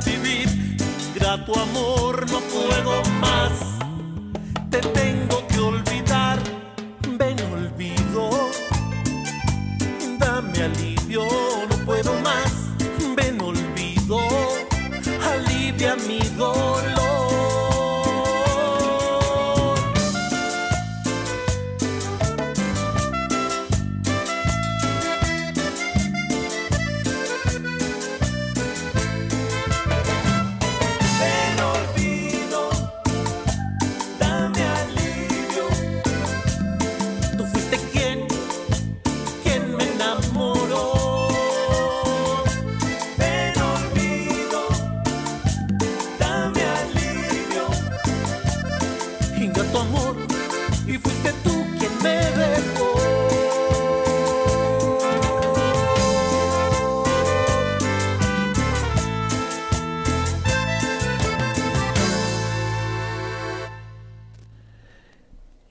vivir. Grato amor, no puedo más. Te tengo que olvidar, ven olvido. Dame alivio, no puedo más. Ven olvido, alivia mi dolor.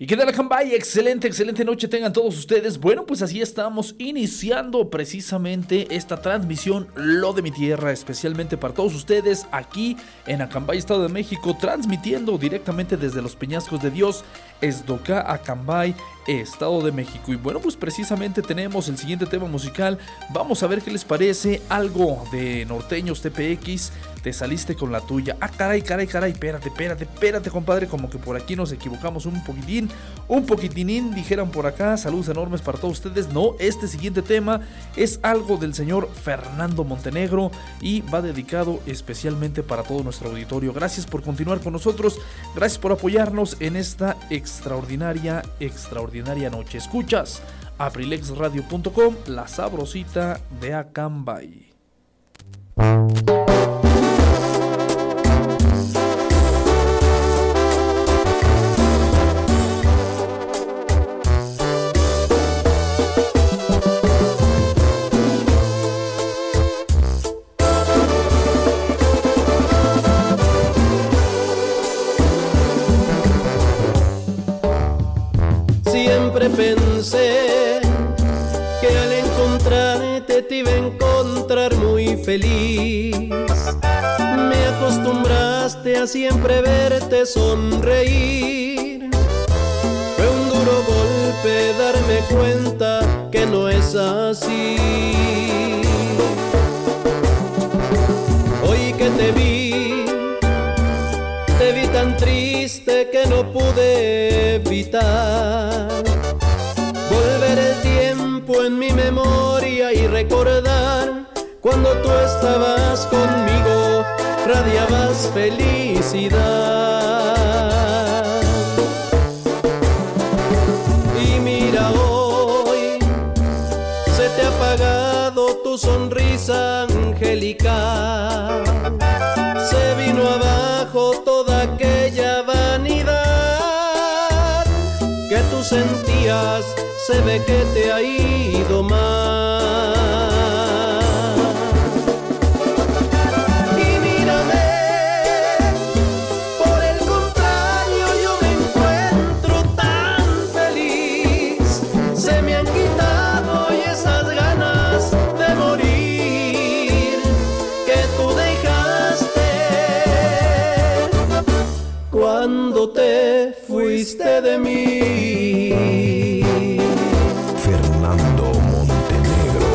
¿Y qué tal, Cambay? Excelente, excelente noche tengan todos ustedes. Bueno, pues así estamos iniciando precisamente esta transmisión Lo de mi tierra, especialmente para todos ustedes aquí en Acambay, Estado de México, transmitiendo directamente desde los Peñascos de Dios, Esdoca, Acambay, Estado de México. Y bueno, pues precisamente tenemos el siguiente tema musical. Vamos a ver qué les parece algo de Norteños TPX. Te saliste con la tuya. Ah, caray, caray, caray. Espérate, espérate, espérate, compadre. Como que por aquí nos equivocamos un poquitín. Un poquitinín, dijeran por acá. Saludos enormes para todos ustedes. No, este siguiente tema es algo del señor Fernando Montenegro y va dedicado especialmente para todo nuestro auditorio. Gracias por continuar con nosotros. Gracias por apoyarnos en esta extraordinaria, extraordinaria noche. Escuchas aprilexradio.com, la sabrosita de Acambay. Siempre verte sonreír. Fue un duro golpe darme cuenta que no es así. Hoy que te vi, te vi tan triste que no pude evitar volver el tiempo en mi memoria y recordar cuando tú estabas conmigo, radiabas felicidad. Y mira hoy, se te ha apagado tu sonrisa angelical. Se vino abajo toda aquella vanidad que tú sentías, se ve que te ha ido mal. Fuiste de mí. Fernando Montenegro.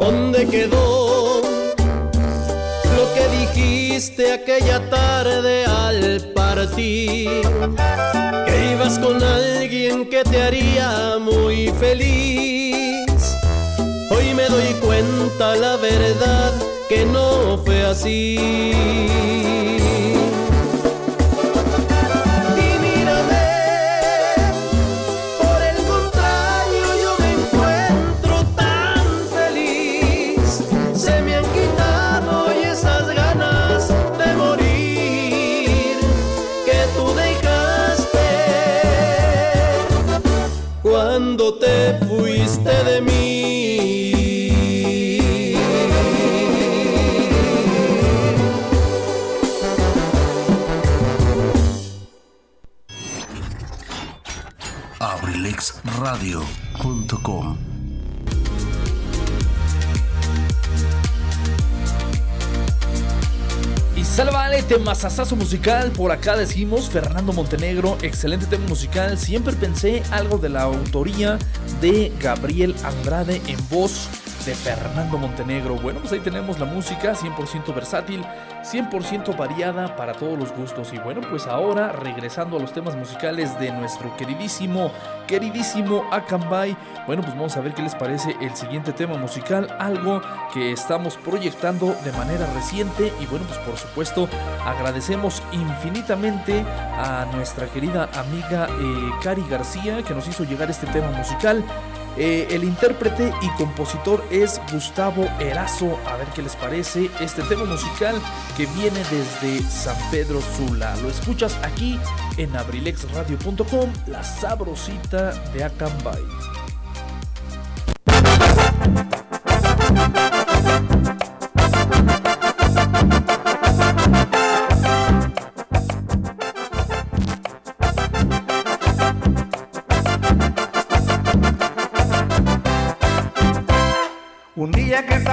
¿Dónde quedó lo que dijiste aquella Que ibas con alguien que te haría muy feliz. Hoy me doy cuenta la verdad que no fue así. Temazazazo musical, por acá decimos Fernando Montenegro, excelente tema musical, siempre pensé algo de la autoría de Gabriel Andrade en voz de Fernando Montenegro. Bueno, pues ahí tenemos la música 100% versátil, 100% variada para todos los gustos. Y bueno, pues ahora regresando a los temas musicales de nuestro queridísimo, queridísimo Akambay. Bueno, pues vamos a ver qué les parece el siguiente tema musical, algo que estamos proyectando de manera reciente. Y bueno, pues por supuesto agradecemos infinitamente a nuestra querida amiga eh, Cari García que nos hizo llegar este tema musical. Eh, el intérprete y compositor es Gustavo Erazo. A ver qué les parece este tema musical que viene desde San Pedro Sula. Lo escuchas aquí en abrilexradio.com, la sabrosita de Acambay.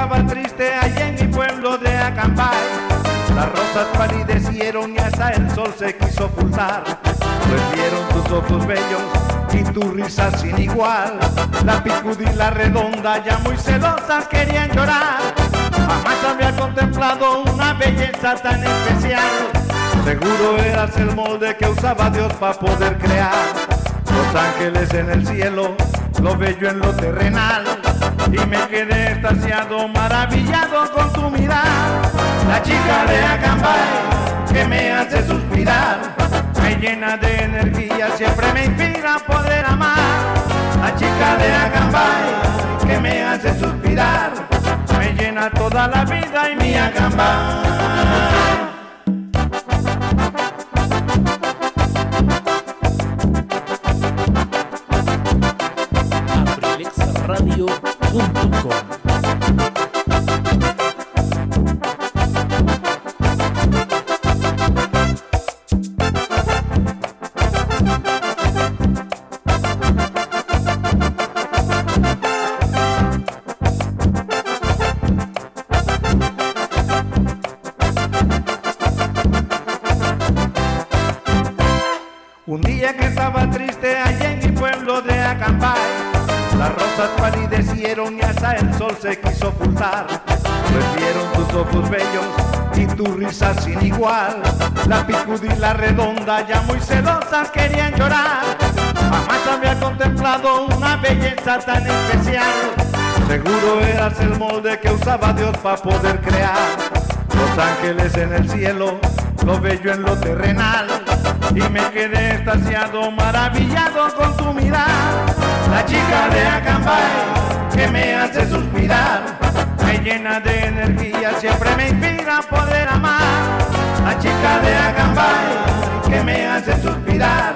Estaba triste allá en mi pueblo de Acambay, las rosas palidecieron y hasta el sol se quiso ocultar. Pues vieron tus ojos bellos y tu risa sin igual. La picudila redonda ya muy celosas querían llorar. Jamás había contemplado una belleza tan especial. Seguro eras el molde que usaba Dios para poder crear. Los ángeles en el cielo, lo bello en lo terrenal. Y me quedé extasiado, maravillado con tu mirar. La chica de Acambay que me hace suspirar, me llena de energía, siempre me inspira a poder amar. La chica de Acambay que me hace suspirar, me llena toda la vida y mi Acambay. abrilexradio.com igual. La picudila redonda ya muy celosas querían llorar. Jamás había contemplado una belleza tan especial. Seguro eras el molde que usaba Dios para poder crear. Los ángeles en el cielo, lo bello en lo terrenal. Y me quedé extasiado, maravillado con tu mirar. La chica de Acambay que me hace suspirar, me llena de energía, siempre me inspira a poder amar. La chica de Acambay que me hace suspirar,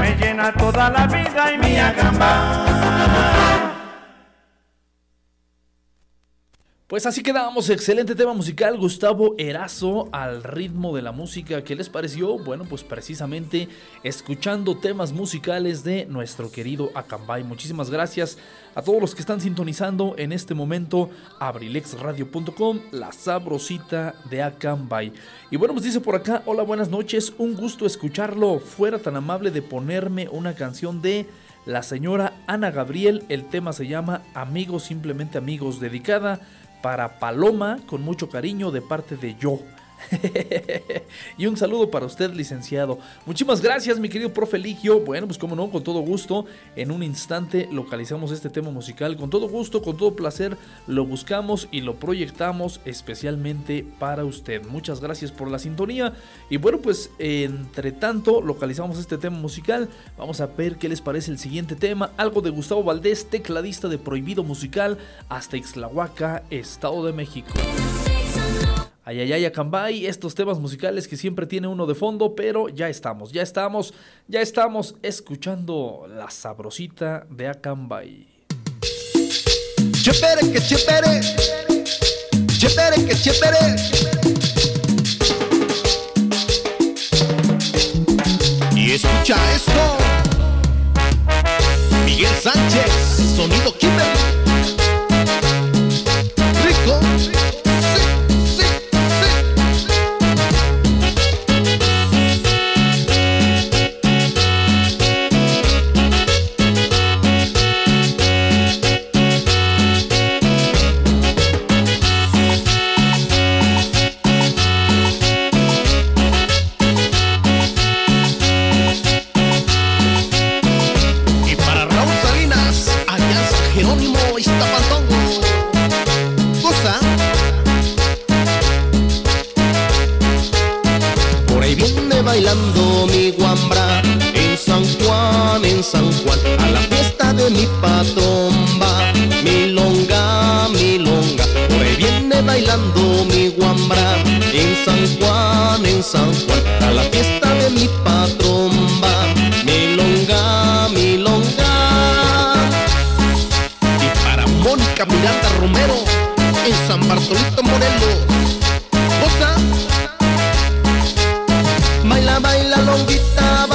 me llena toda la vida y mi Acambay. Pues así quedamos, excelente tema musical, Gustavo Erazo al ritmo de la música. ¿Qué les pareció? Bueno, pues precisamente escuchando temas musicales de nuestro querido Acambay. Muchísimas gracias a todos los que están sintonizando en este momento abrilexradio.com, la sabrosita de Acambay. Y bueno, pues dice por acá, hola, buenas noches, un gusto escucharlo. Fuera tan amable de ponerme una canción de la señora Ana Gabriel. El tema se llama Amigos, simplemente amigos, dedicada para Paloma con mucho cariño de parte de yo. y un saludo para usted, licenciado. Muchísimas gracias, mi querido profe Ligio. Bueno, pues como no, con todo gusto. En un instante localizamos este tema musical. Con todo gusto, con todo placer, lo buscamos y lo proyectamos especialmente para usted. Muchas gracias por la sintonía. Y bueno, pues entre tanto, localizamos este tema musical. Vamos a ver qué les parece el siguiente tema. Algo de Gustavo Valdés, tecladista de Prohibido Musical, hasta Ixtlahuaca, Estado de México. Ayayay Acambay, estos temas musicales que siempre tiene uno de fondo, pero ya estamos, ya estamos, ya estamos escuchando la sabrosita de Acambay. Chepere que chepere, chepere que chepere. Y escucha esto, Miguel Sánchez, sonido Kimberly. San Juan, a la fiesta de mi patomba. Milonga, milonga, por ahí viene bailando mi guambra. En San Juan, en San Juan, a la fiesta de mi patomba. Milonga, milonga. Y para Mónica Miranda Romero, en San Bartolito Morelos. Baila, baila, longuita,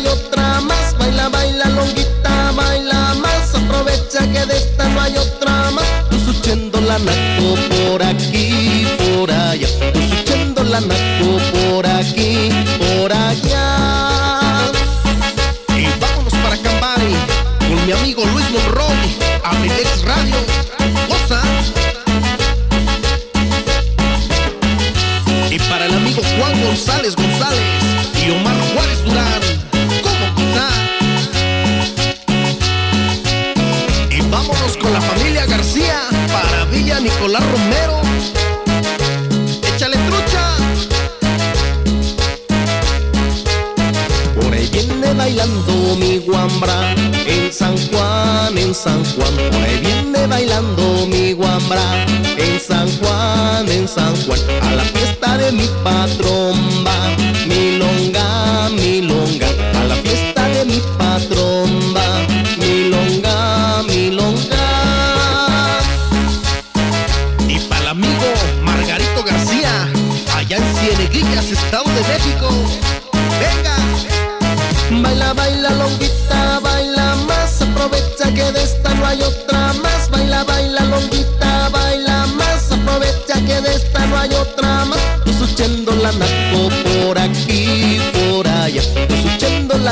hay otra más. Baila, baila, longuita, baila más. Aprovecha que de esta no hay otra más. Tú suchendo la naco por aquí, por allá. Tú suchendo la naco por aquí, por allá. Y vámonos para Cambari con mi amigo Luis Monroy, Amilex Radio. Goza. Y para el amigo Juan González González y Omar Nicolás Romero. Échale trucha. Por ahí viene bailando mi guambra en San Juan, en San Juan. Por ahí viene bailando mi guambra en San Juan, en San Juan. A la fiesta de mi patrón va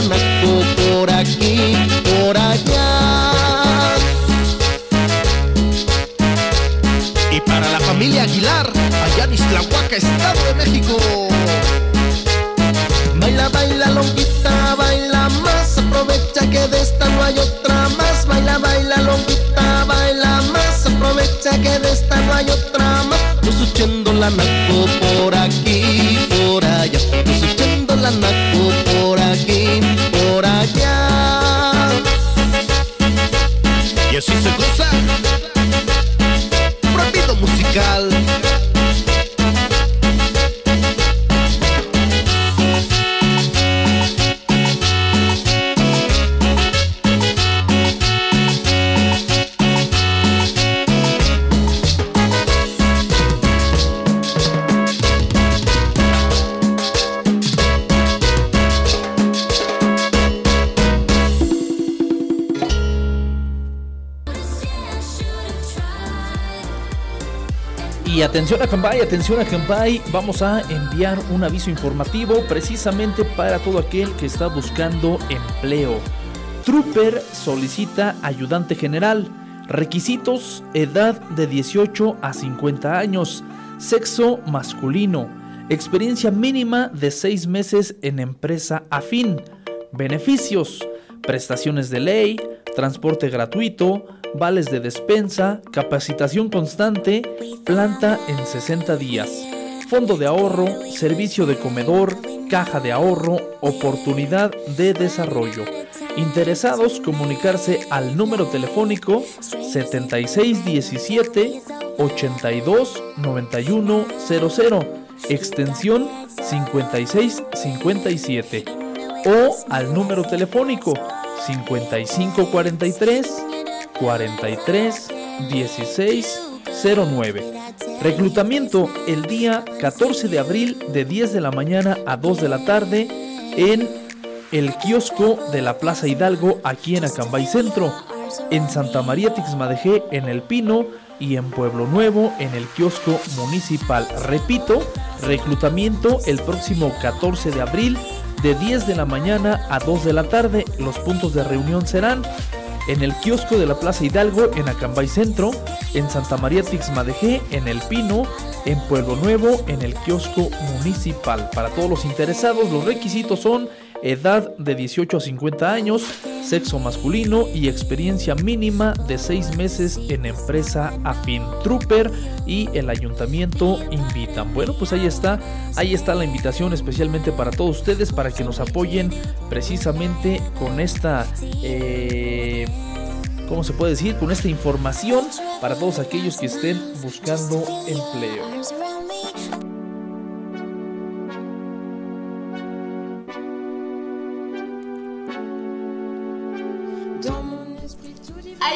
naco por aquí, por allá. Y para la familia Aguilar, allá en Islahuaca, Estado de México. Baila, baila, longuita, baila más. Aprovecha que de esta no hay otra más. Baila, baila, longuita, baila más. Aprovecha que de esta no hay otra más. Suchendo la naco por aquí, por allá. Suchendo la naco Y así atención a Cambay, atención a Cambay, vamos a enviar un aviso informativo precisamente para todo aquel que está buscando empleo. Trooper solicita ayudante general. Requisitos: edad de 18 a 50 años, sexo masculino, experiencia mínima de 6 meses en empresa afín. Beneficios: prestaciones de ley, transporte gratuito, vales de despensa, capacitación constante, planta en 60 días, fondo de ahorro, servicio de comedor, caja de ahorro, oportunidad de desarrollo. Interesados comunicarse al número telefónico 7617 82 91 00, extensión 5657 o al número telefónico 5543 43 16 09. Reclutamiento el día 14 de abril de 10 de la mañana a 2 de la tarde en el kiosco de la Plaza Hidalgo aquí en Acambay Centro, en Santa María Tixmadejé en El Pino y en Pueblo Nuevo en el kiosco municipal. Repito, reclutamiento el próximo 14 de abril de 10 de la mañana a 2 de la tarde. Los puntos de reunión serán en el kiosco de la Plaza Hidalgo en Acambay Centro, en Santa María Tixmadejé, en El Pino, en Pueblo Nuevo, en el kiosco municipal. Para todos los interesados, los requisitos son edad de 18 a 50 años, sexo masculino y experiencia mínima de 6 meses en empresa afín. Trooper y el ayuntamiento invitan. Bueno, pues ahí está, ahí está la invitación especialmente para todos ustedes para que nos apoyen precisamente con esta... eh, ¿cómo se puede decir? Con esta información para todos aquellos que estén buscando empleo.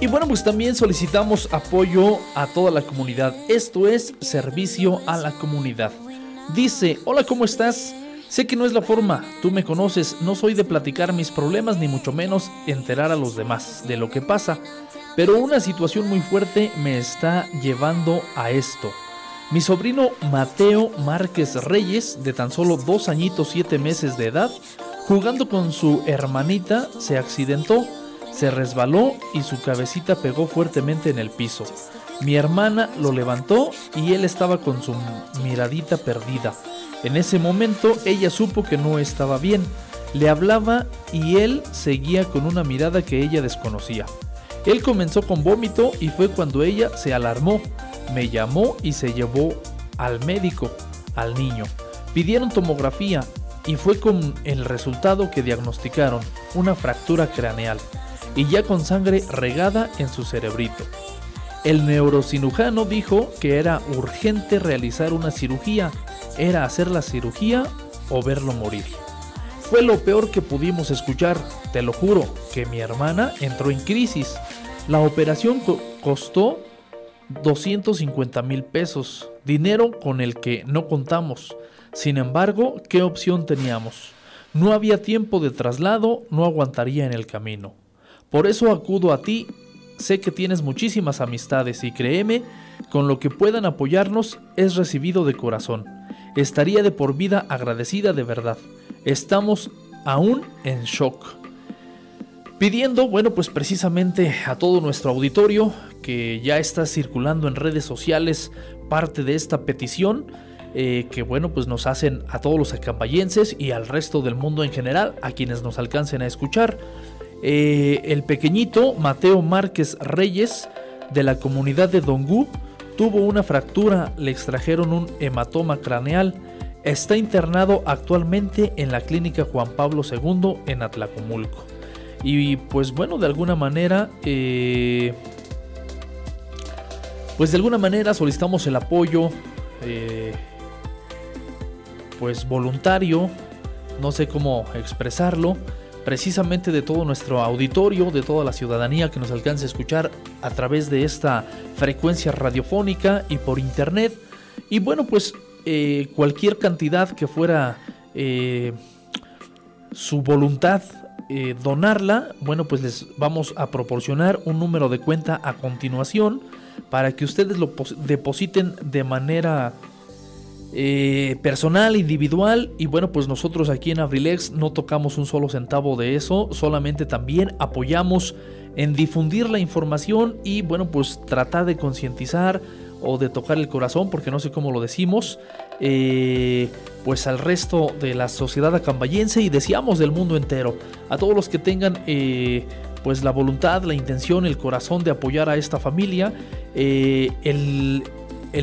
Y bueno, pues también solicitamos apoyo a toda la comunidad. Esto es servicio a la comunidad. Dice, hola, ¿cómo estás? Sé que no es la forma, tú me conoces, no soy de platicar mis problemas ni mucho menos enterar a los demás de lo que pasa, pero una situación muy fuerte me está llevando a esto. Mi sobrino Mateo Márquez Reyes, de tan solo dos añitos siete meses de edad, jugando con su hermanita, se accidentó, se resbaló y su cabecita pegó fuertemente en el piso. Mi hermana lo levantó y él estaba con su miradita perdida. En ese momento ella supo que no estaba bien. Le hablaba y él seguía con una mirada que ella desconocía. Él comenzó con vómito y fue cuando ella se alarmó. Me llamó y se llevó al médico, al niño. Pidieron tomografía y fue con el resultado que diagnosticaron una fractura craneal y ya con sangre regada en su cerebrito. El neurocirujano dijo que era urgente realizar una cirugía, era hacer la cirugía o verlo morir. Fue lo peor que pudimos escuchar, te lo juro, que mi hermana entró en crisis. La operación co- costó 250 mil pesos, dinero con el que no contamos. Sin embargo, ¿qué opción teníamos? No había tiempo de traslado, no aguantaría en el camino. Por eso acudo a ti, sé que tienes muchísimas amistades y créeme, con lo que puedan apoyarnos es recibido de corazón. Estaría de por vida agradecida de verdad. Estamos aún en shock pidiendo, bueno, pues precisamente a todo nuestro auditorio que ya está circulando en redes sociales parte de esta petición. eh, que bueno, pues nos hacen a todos los acambayenses y al resto del mundo en general, a quienes nos alcancen a escuchar. Eh, el pequeñito Mateo Márquez Reyes, de la comunidad de Dongú, tuvo una fractura, le extrajeron un hematoma craneal. Está internado actualmente en la clínica Juan Pablo II en Atlacomulco. Y pues bueno, de alguna manera, eh, pues de alguna manera solicitamos el apoyo, eh, pues voluntario, no sé cómo expresarlo, precisamente de todo nuestro auditorio, de toda la ciudadanía que nos alcance a escuchar a través de esta frecuencia radiofónica y por internet. Y bueno, pues eh, cualquier cantidad que fuera eh, su voluntad eh, donarla, bueno, pues les vamos a proporcionar un número de cuenta a continuación para que ustedes lo pos- depositen de manera eh, personal, individual. Y bueno, pues nosotros aquí en Abrilex no tocamos un solo centavo de eso, solamente también apoyamos en difundir la información y bueno, pues tratar de concientizar o de tocar el corazón, porque no sé cómo lo decimos, eh, pues al resto de la sociedad acambayense y deseamos del mundo entero. A todos los que tengan eh, pues la voluntad, la intención, el corazón de apoyar a esta familia, eh, el,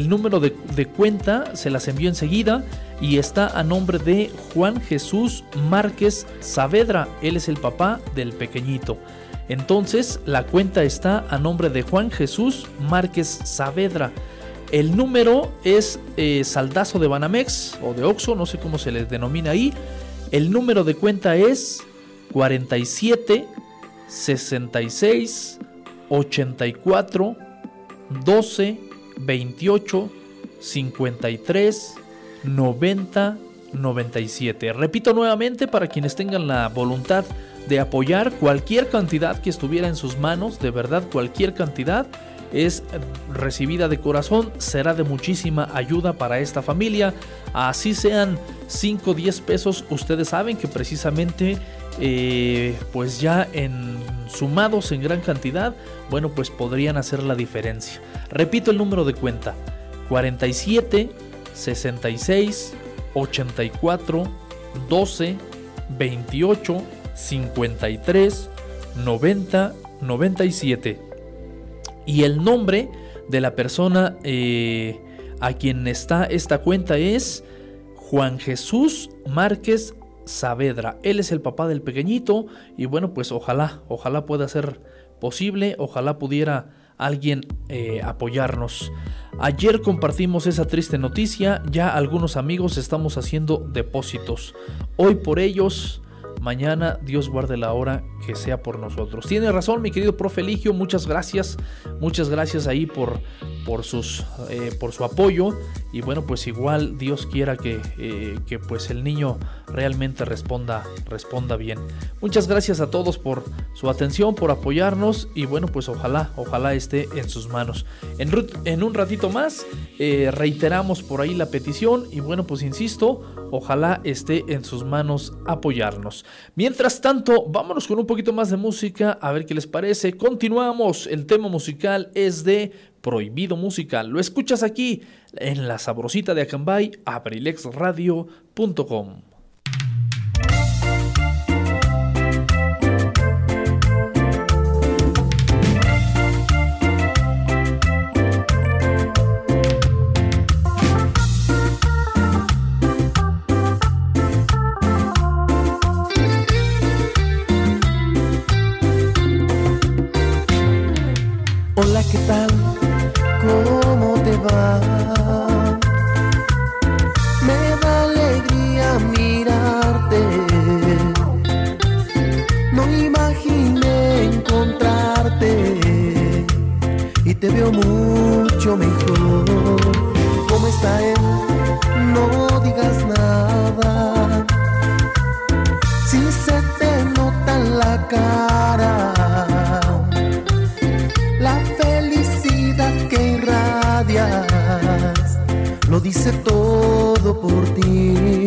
número de, de cuenta se las envío enseguida y está a nombre de Juan Jesús Márquez Saavedra. Él es el papá del pequeñito. Entonces la cuenta está a nombre de Juan Jesús Márquez Saavedra. El número es eh, saldazo de Banamex o de Oxo, no sé cómo se les denomina ahí. El número de cuenta es 47 66 84 12 28 53 90 97. Repito nuevamente para quienes tengan la voluntad de apoyar cualquier cantidad que estuviera en sus manos, de verdad cualquier cantidad, es recibida de corazón, será de muchísima ayuda para esta familia. Así sean 5 o 10 pesos, ustedes saben que precisamente eh, pues ya en sumados en gran cantidad, bueno pues podrían hacer la diferencia. Repito el número de cuenta, 47 66 84 12 28 53 90 97 y el nombre de la persona eh, a quien está esta cuenta es Juan Jesús Márquez Saavedra. Él es el papá del pequeñito y bueno, pues ojalá, ojalá pueda ser posible, ojalá pudiera alguien eh, apoyarnos. Ayer compartimos esa triste noticia, ya algunos amigos estamos haciendo depósitos. Hoy por ellos Mañana Dios guarde la hora que sea por nosotros. Tiene razón, mi querido profe Eligio. Muchas gracias. Muchas gracias ahí por, por, sus, eh, por su apoyo. Y bueno, pues igual Dios quiera que, eh, que pues el niño realmente responda, responda bien. Muchas gracias a todos por su atención, por apoyarnos. Y bueno, pues ojalá, ojalá esté en sus manos. En, en un ratito más eh, reiteramos por ahí la petición. Y bueno, pues insisto, ojalá esté en sus manos apoyarnos. Mientras tanto, vámonos con un poquito más de música, a ver qué les parece. Continuamos, el tema musical es de Prohibido Musical. Lo escuchas aquí en la sabrosita de Acambay, abrilexradio.com. No digas nada. Si se te nota en la cara la felicidad que irradias lo dice todo por ti.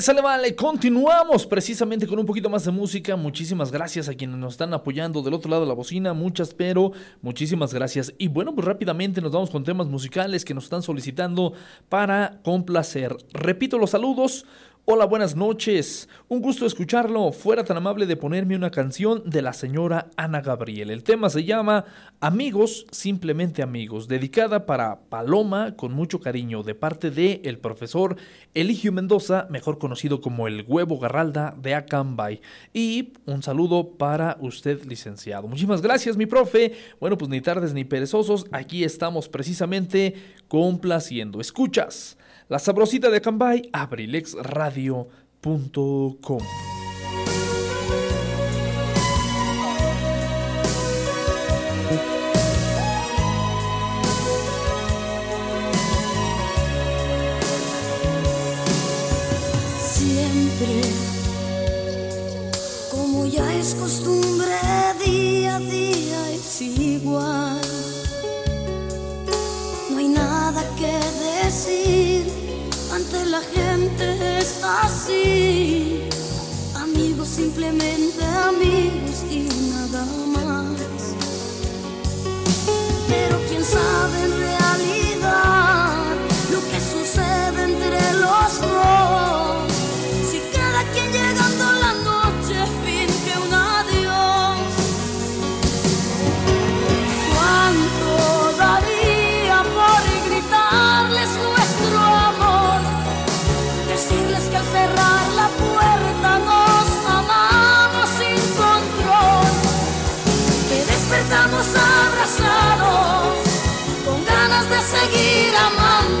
Sale vale. Continuamos precisamente con un poquito más de música. Muchísimas gracias a quienes nos están apoyando del otro lado de la bocina. Muchas, pero muchísimas gracias. Y bueno, pues rápidamente nos vamos con temas musicales que nos están solicitando para complacer. Repito los saludos. Hola, buenas noches. Un gusto escucharlo. Fuera tan amable de ponerme una canción de la señora Ana Gabriel. El tema se llama Amigos, simplemente amigos, dedicada para Paloma con mucho cariño de parte de el profesor Eligio Mendoza, mejor conocido como el Huevo Garralda de Acambay. Y un saludo para usted, licenciado. Muchísimas gracias, mi profe. Bueno, pues ni tardes ni perezosos, aquí estamos precisamente complaciendo. Escuchas. La sabrosita de Acambay, abrilexradio.com. Siempre, como ya es costumbre, día a día es igual. No hay nada que decir es así. Amigos, simplemente amigos y nada más. Pero quién sabe en realidad lo que sucede entre los dos. Seguir amándonos.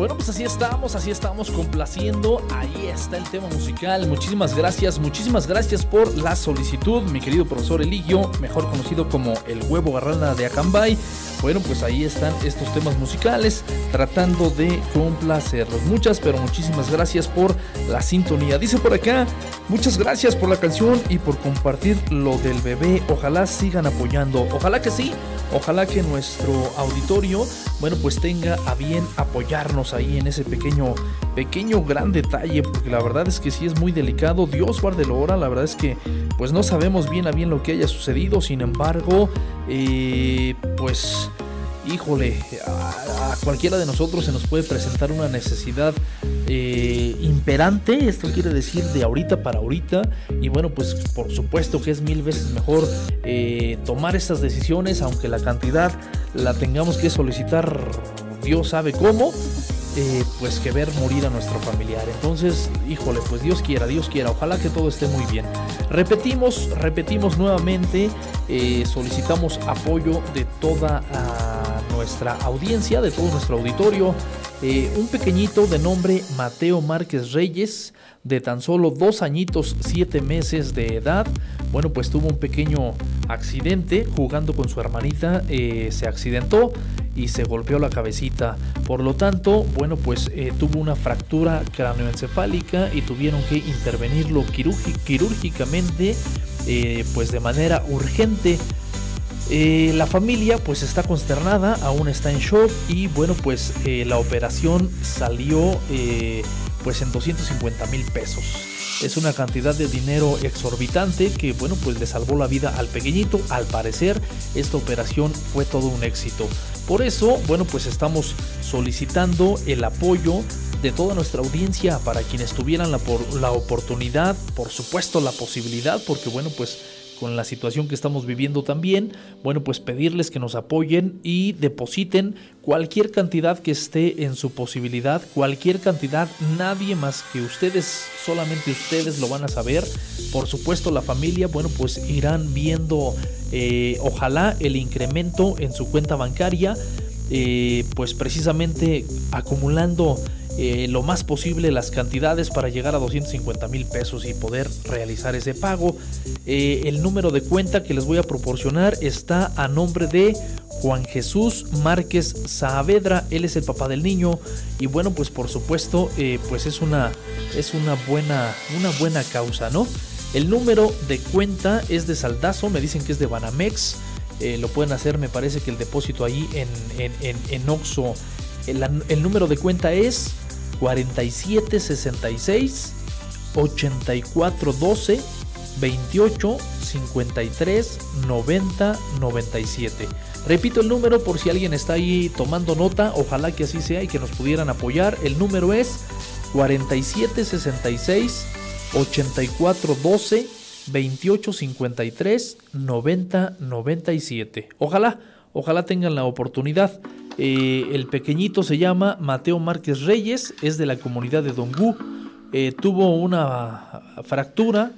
Bueno, pues así estamos, así estamos complaciendo. Ahí está el tema musical. Muchísimas gracias, muchísimas gracias por la solicitud, mi querido profesor Eligio, mejor conocido como el huevo garralda de Acambay. Bueno, pues ahí están estos temas musicales tratando de complacerlos. Muchas, pero muchísimas gracias por la sintonía. Dice por acá, muchas gracias por la canción y por compartir lo del bebé. Ojalá sigan apoyando. Ojalá que sí. Ojalá que nuestro auditorio, bueno, pues tenga a bien apoyarnos ahí en ese pequeño, pequeño gran detalle, porque la verdad es que sí es muy delicado. Dios guárdelo ahora, la verdad es que pues no sabemos bien a bien lo que haya sucedido, sin embargo, eh, pues híjole, a, cualquiera de nosotros se nos puede presentar una necesidad eh, imperante, esto quiere decir de ahorita para ahorita, y bueno, pues por supuesto que es mil veces mejor eh, tomar estas decisiones, aunque la cantidad la tengamos que solicitar, Dios sabe cómo, eh, pues que ver morir a nuestro familiar. Entonces, híjole, pues Dios quiera, Dios quiera, ojalá que todo esté muy bien. Repetimos, repetimos nuevamente, eh, solicitamos apoyo de toda ah, nuestra audiencia, de todo nuestro auditorio. Eh, un pequeñito de nombre Mateo Márquez Reyes, de tan solo dos añitos, siete meses de edad. Bueno, pues tuvo un pequeño accidente jugando con su hermanita, eh, se accidentó y se golpeó la cabecita. Por lo tanto, bueno, pues eh, tuvo una fractura cráneoencefálica y tuvieron que intervenirlo quirúrgi- quirúrgicamente, eh, pues de manera urgente. La familia pues está consternada, aún está en shock y bueno pues la operación salió pues en 250 mil pesos. Es una cantidad de dinero exorbitante que bueno pues le salvó la vida al pequeñito. Al parecer esta operación fue todo un éxito. Por eso bueno pues estamos solicitando el apoyo de toda nuestra audiencia para quienes tuvieran la, por- la oportunidad, por supuesto la posibilidad, porque bueno pues con la situación que estamos viviendo también, bueno, pues pedirles que nos apoyen y depositen cualquier cantidad que esté en su posibilidad, cualquier cantidad, nadie más que ustedes, solamente ustedes lo van a saber. Por supuesto, la familia, bueno, pues irán viendo, eh, ojalá el incremento en su cuenta bancaria, eh, pues precisamente acumulando eh, lo más posible las cantidades para llegar a 250 mil pesos y poder realizar ese pago. Eh, el número de cuenta que les voy a proporcionar está a nombre de Juan Jesús Márquez Saavedra, él es el papá del niño y bueno pues por supuesto eh, pues es una es una buena una buena causa, ¿no? El número de cuenta es de Saldazo, me dicen que es de Banamex. Lo pueden hacer, me parece que el depósito ahí en, en, en. El, el número de cuenta es 4766 8412 28 53 90 97. Repito el número por si alguien está ahí tomando nota, ojalá que así sea y que nos pudieran apoyar. El número es 4766 8412 28 53 90 97. Ojalá, ojalá tengan la oportunidad. Eh, el pequeñito se llama Mateo Márquez Reyes, es de la comunidad de Dongú. Eh, tuvo una fractura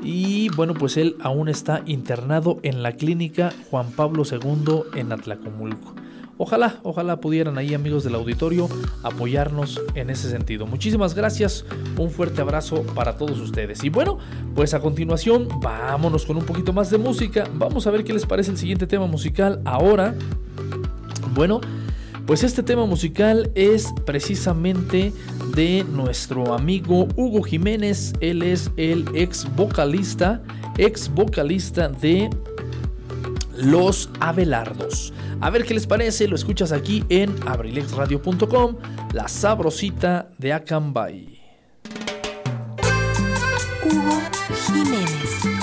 y bueno, pues él aún está internado en la clínica Juan Pablo II en Atlacomulco. Ojalá, ojalá pudieran ahí amigos del auditorio apoyarnos en ese sentido. Muchísimas gracias, un fuerte abrazo para todos ustedes. Y bueno, pues a continuación vámonos con un poquito más de música. Vamos a ver qué les parece el siguiente tema musical ahora. Bueno, pues este tema musical es precisamente de nuestro amigo Hugo Jiménez. Él es el ex vocalista, ex vocalista de Los Abelardos. A ver qué les parece, lo escuchas aquí en abrilexradio.com, la sabrosita de Acambay. Hugo Jiménez,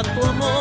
Ingrato amor,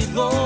alivia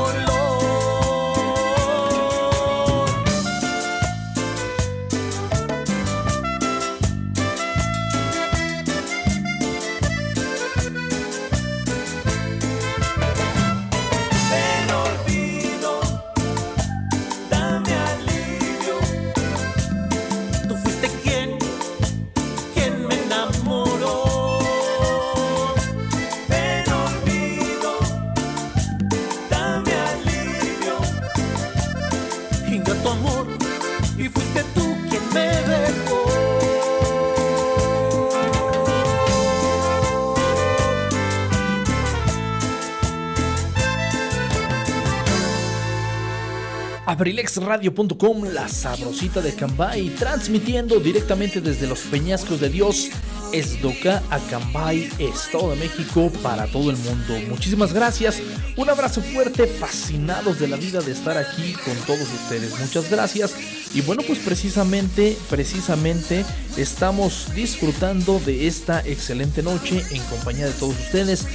abrilexradio.com, la sabrosita de Cambay, transmitiendo directamente desde los peñascos de Dios, Esdoca, Acambay, Estado de México, para todo el mundo. Muchísimas gracias, un abrazo fuerte, fascinados de la vida de estar aquí con todos ustedes. Muchas gracias. Y bueno, pues precisamente, precisamente estamos disfrutando de esta excelente noche en compañía de todos ustedes.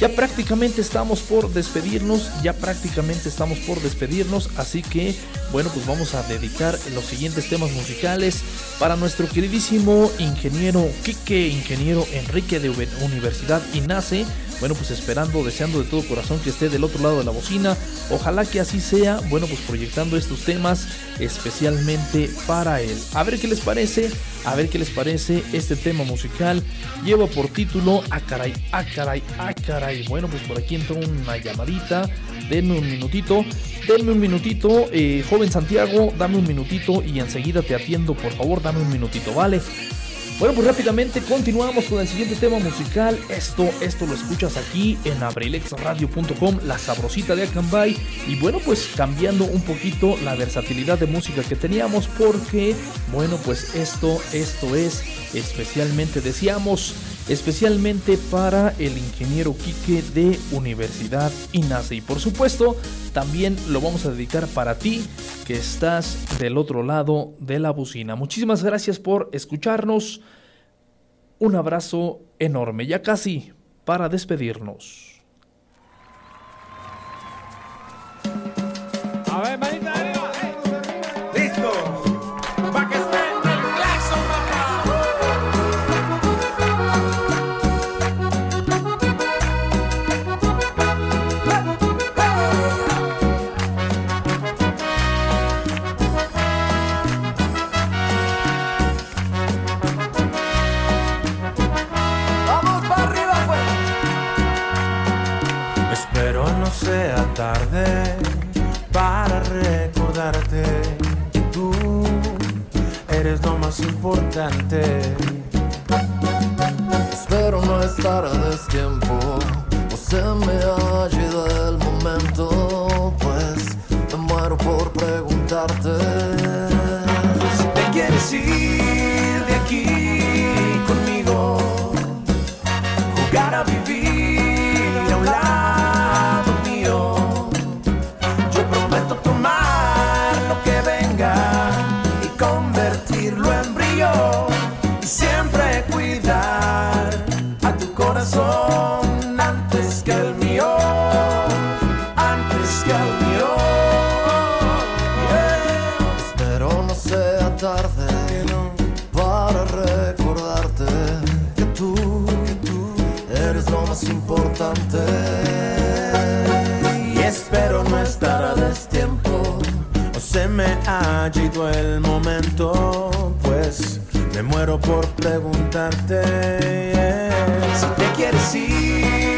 Ya prácticamente estamos por despedirnos, ya prácticamente estamos por despedirnos, así que bueno, pues vamos a dedicar los siguientes temas musicales para nuestro queridísimo ingeniero Quique, ingeniero Enrique de Universidad INACE. Bueno, pues esperando, deseando de todo corazón que esté del otro lado de la bocina. Ojalá que así sea. Bueno, pues proyectando estos temas especialmente para él. A ver qué les parece. A ver qué les parece este tema musical. Lleva por título A caray, a caray, a caray. Bueno, pues por aquí entró una llamadita. Denme un minutito. Denme un minutito. eh, joven Santiago, dame un minutito y enseguida te atiendo. Por favor, dame un minutito, ¿vale? Bueno, pues rápidamente continuamos con el siguiente tema musical. Esto, esto lo escuchas aquí en abrilexradio.com, la sabrosita de Acambay. Y bueno, pues cambiando un poquito la versatilidad de música que teníamos, porque, bueno, pues esto, esto es especialmente, decíamos, especialmente para el ingeniero Quique de Universidad INACE. Y por supuesto, también lo vamos a dedicar para ti que estás del otro lado de la bocina. Muchísimas gracias por escucharnos. Un abrazo enorme, ya casi para despedirnos. Eres lo más importante. Espero no estar a destiempo o se me ha ido el momento, pues me muero por preguntarte. Si te quieres ir más importante. Y espero no estar a destiempo, o se me ha ido el momento, pues me muero por preguntarte si te quieres ir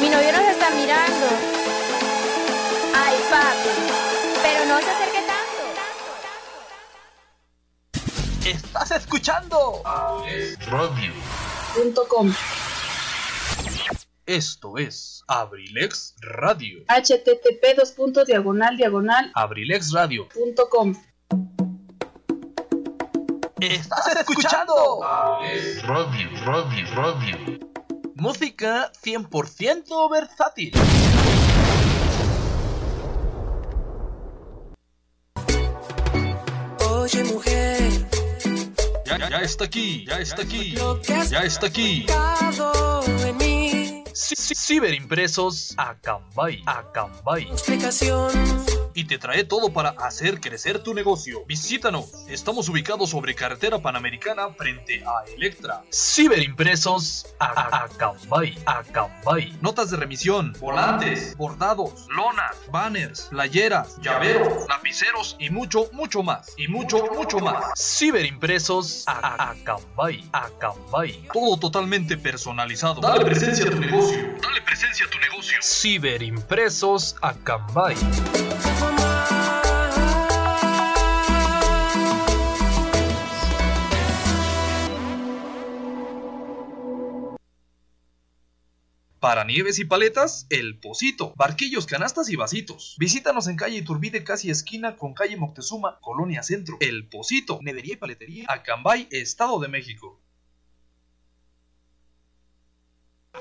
Mi novio nos está mirando. Ay, papi. Pero no se acerque tanto. ¡Estás escuchando! Radio. .com. Esto es Abrilex Radio. http dos puntos diagonal diagonal Abrilex Radio. punto com. ¡Estás escuchando! Radio, radio, radio. Música 100% versátil. Oye mujer, Ya, ya está aquí, ya está aquí, ya está aquí. dado en mí Ci- ci- Ciberimpresos Acambay, Acambay. explicación. Y te trae todo para hacer crecer tu negocio. Visítanos. Estamos ubicados sobre carretera panamericana frente a Electra. Ciberimpresos a Acambay. Acambay. Notas de remisión, volantes, bordados, lonas, banners, playeras, llaveros, lapiceros y mucho, mucho más. Y mucho, mucho más. Ciberimpresos a Acambay. Acambay. Todo totalmente personalizado. Dale presencia a tu negocio. Dale presencia a tu negocio. Ciberimpresos Acambay. Para nieves y paletas, El Pocito. Barquillos, canastas y vasitos. Visítanos en calle Iturbide, casi esquina con calle Moctezuma, Colonia Centro. El Pocito. Nedería y paletería. Acambay, Estado de México.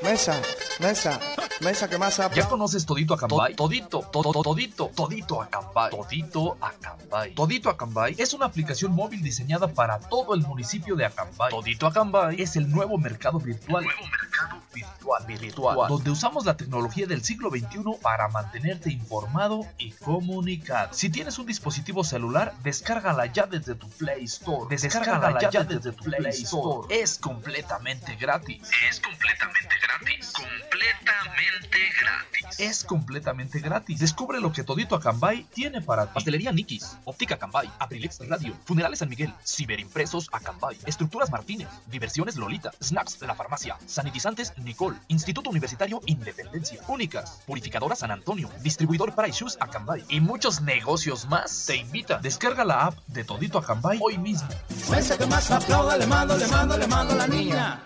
Mesa, mesa, mesa, ¿qué más ¿Ya conoces Todito Acambay? Todito, todo, todito, Todito Acambay. Todito Acambay. Todito Acambay es una aplicación móvil diseñada para todo el municipio de Acambay. Todito Acambay es el nuevo mercado virtual. Nuevo mercado virtual, virtual, donde usamos la tecnología del siglo XXI para mantenerte informado y comunicado. Si tienes un dispositivo celular, descárgala ya desde tu Play Store. Descárgala ya desde tu Play Store. Es completamente gratis. Es completamente gratis. Completamente gratis. Es completamente gratis. Descubre lo que Todito Acambay tiene para ti. Pastelería Nikis, Óptica Acambay, Aprilex Radio, Funerales San Miguel, Ciberimpresos Acambay, Estructuras Martínez, Diversiones Lolita, Snacks La Farmacia, Sanitizantes Nicole, Instituto Universitario Independencia, Únicas, Purificadora San Antonio, Distribuidor para Shoes Acambay y muchos negocios más. Te invita. Descarga la app de Todito Acambay hoy mismo. Mesa que más aplauda, le mando, le mando, le mando a la niña.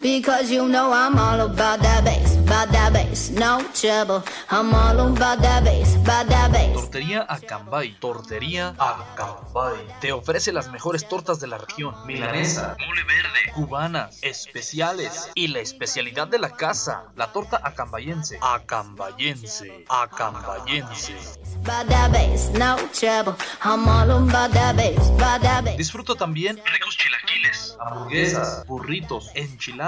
Because you know I'm all about that bass, about that bass, no trouble. I'm all about that bass, about that bass. Tortería Acambay. Tortería Acambay. Te ofrece las mejores tortas de la región. Milanesa, mole verde, cubanas, especiales y la especialidad de la casa, la torta acambayense. Acambayense. Acambayense. About that bass, no trouble. I'm all about that bass, about that bass. Disfruto también ricos chilaquiles, hamburguesas, burritos, enchiladas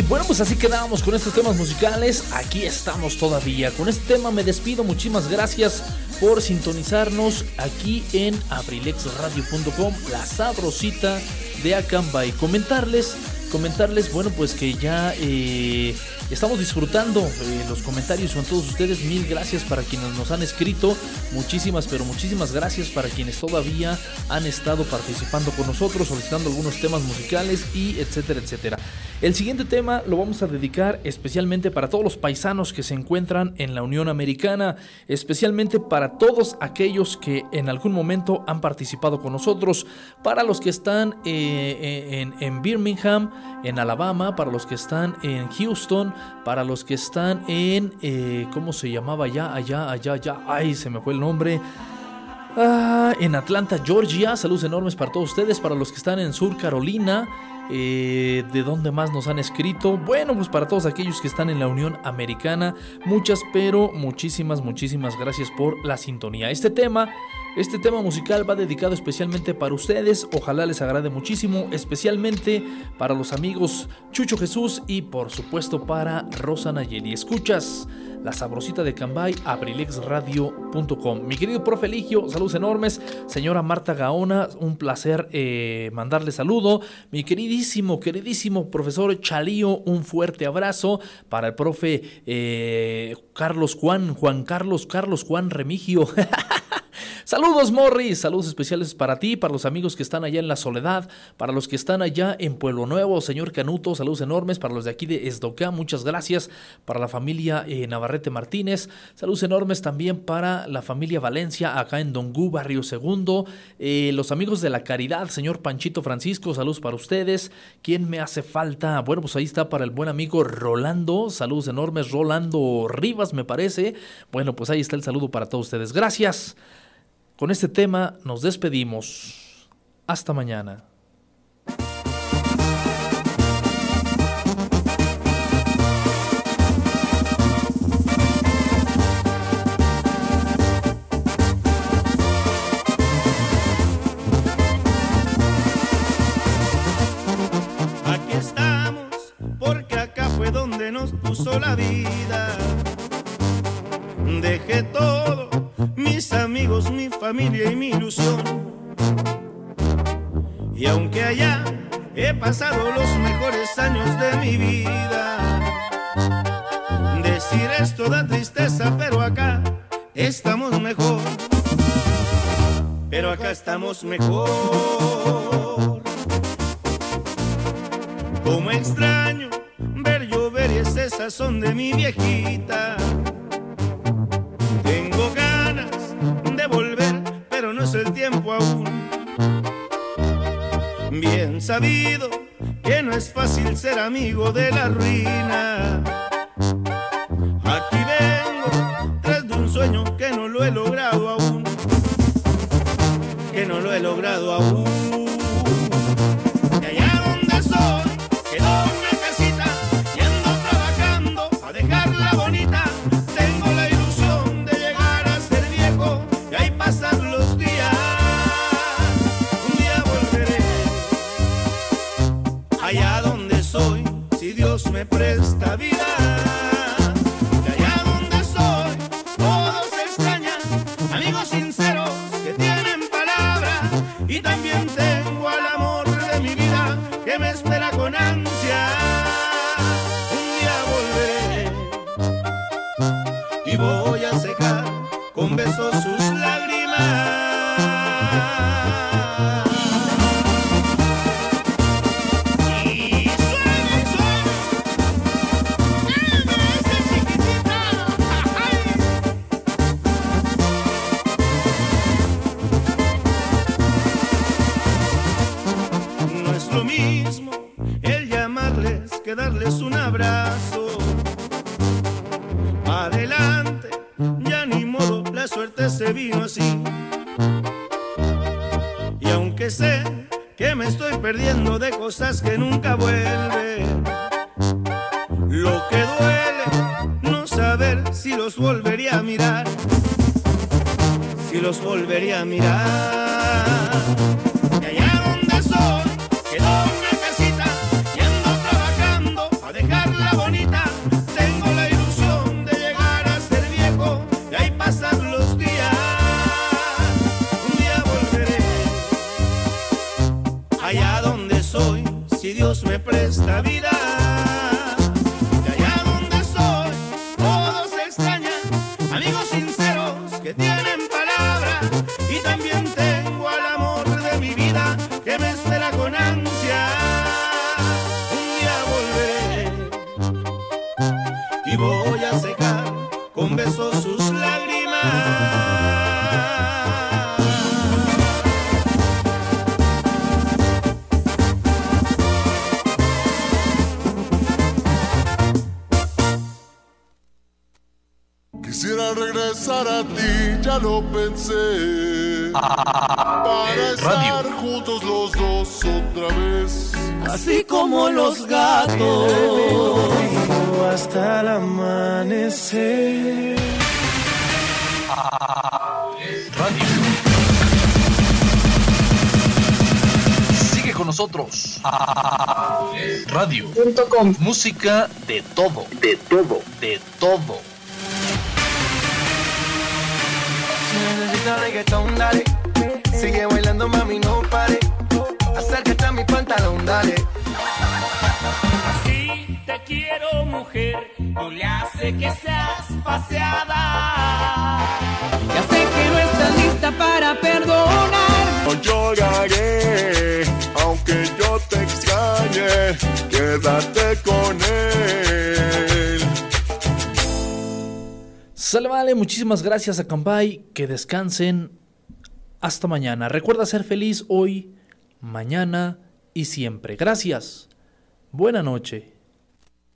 Y bueno, pues así quedábamos con estos temas musicales. Aquí estamos todavía. Con este tema me despido. Muchísimas gracias por sintonizarnos aquí en abrilexradio.com, la sabrosita de Acambay. Comentarles, comentarles, bueno, pues que ya eh, estamos disfrutando eh, los comentarios con todos ustedes. Mil gracias para quienes nos han escrito. Muchísimas, pero muchísimas gracias para quienes todavía han estado participando con nosotros, solicitando algunos temas musicales y etcétera, etcétera. El siguiente tema lo vamos a dedicar especialmente para todos los paisanos que se encuentran en la Unión Americana, especialmente para todos aquellos que en algún momento han participado con nosotros, para los que están eh, en, en Birmingham, en Alabama, para los que están en Houston, para los que están en, eh, ¿cómo se llamaba allá, allá, allá, allá? Ay, se me fue el nombre. Ah, en Atlanta, Georgia, saludos enormes para todos ustedes, para los que están en Sur Carolina, eh, ¿De dónde más nos han escrito? Bueno, pues para todos aquellos que están en la Unión Americana, muchas, pero muchísimas, muchísimas gracias por la sintonía. Este tema, este tema musical va dedicado especialmente para ustedes. Ojalá les agrade muchísimo, especialmente para los amigos Chucho Jesús y por supuesto para Rosa Nayeli. Escuchas la sabrosita de Cambay, abrilexradio.com. Mi querido profe Eligio, saludos enormes. Señora Marta Gaona, un placer eh, mandarle saludo. Mi queridísimo, queridísimo profesor Chalío, un fuerte abrazo. Para el profe eh, Carlos Juan, Juan Carlos, Carlos Juan Remigio. Saludos Morris, saludos especiales para ti, para los amigos que están allá en la Soledad, para los que están allá en Pueblo Nuevo, señor Canuto, saludos enormes para los de aquí de Esdoca, muchas gracias. Para la familia eh, Navarrete Martínez, saludos enormes también para la familia Valencia acá en Dongú, Barrio Segundo, eh, los amigos de la Caridad, señor Panchito Francisco, saludos para ustedes, ¿quién me hace falta? Bueno, pues ahí está para el buen amigo Rolando, saludos enormes, Rolando Rivas me parece, bueno, pues ahí está el saludo para todos ustedes, gracias. Con este tema nos despedimos. Hasta mañana. Aquí estamos, porque acá fue donde nos puso la vida. Dejé todo, mis amigos, mi familia y mi ilusión. Y aunque allá he pasado los mejores años de mi vida, decir esto da tristeza, pero acá estamos mejor. Pero acá estamos mejor. Como extraño ver llover y ese sazón de mi viejita. Tiempo aún. Bien sabido que no es fácil ser amigo de la ruina. Me presta vida. Pensé. Para estar juntos los dos otra vez. Así como los gatos. hasta el amanecer. Sigue con nosotros. Radio. Música de todo. De todo. De todo. de reggaetón, dale. Sigue bailando, mami, no pare. Acércate a mi pantalón, dale. Así te quiero, mujer. No le hace que seas paseada. Ya sé que no estás lista para perdonar. No lloraré, aunque yo te extrañe. Quédate Sale, vale, muchísimas gracias a Cambay. Que descansen. Hasta mañana. Recuerda ser feliz hoy, mañana y siempre. Gracias. Buena noche.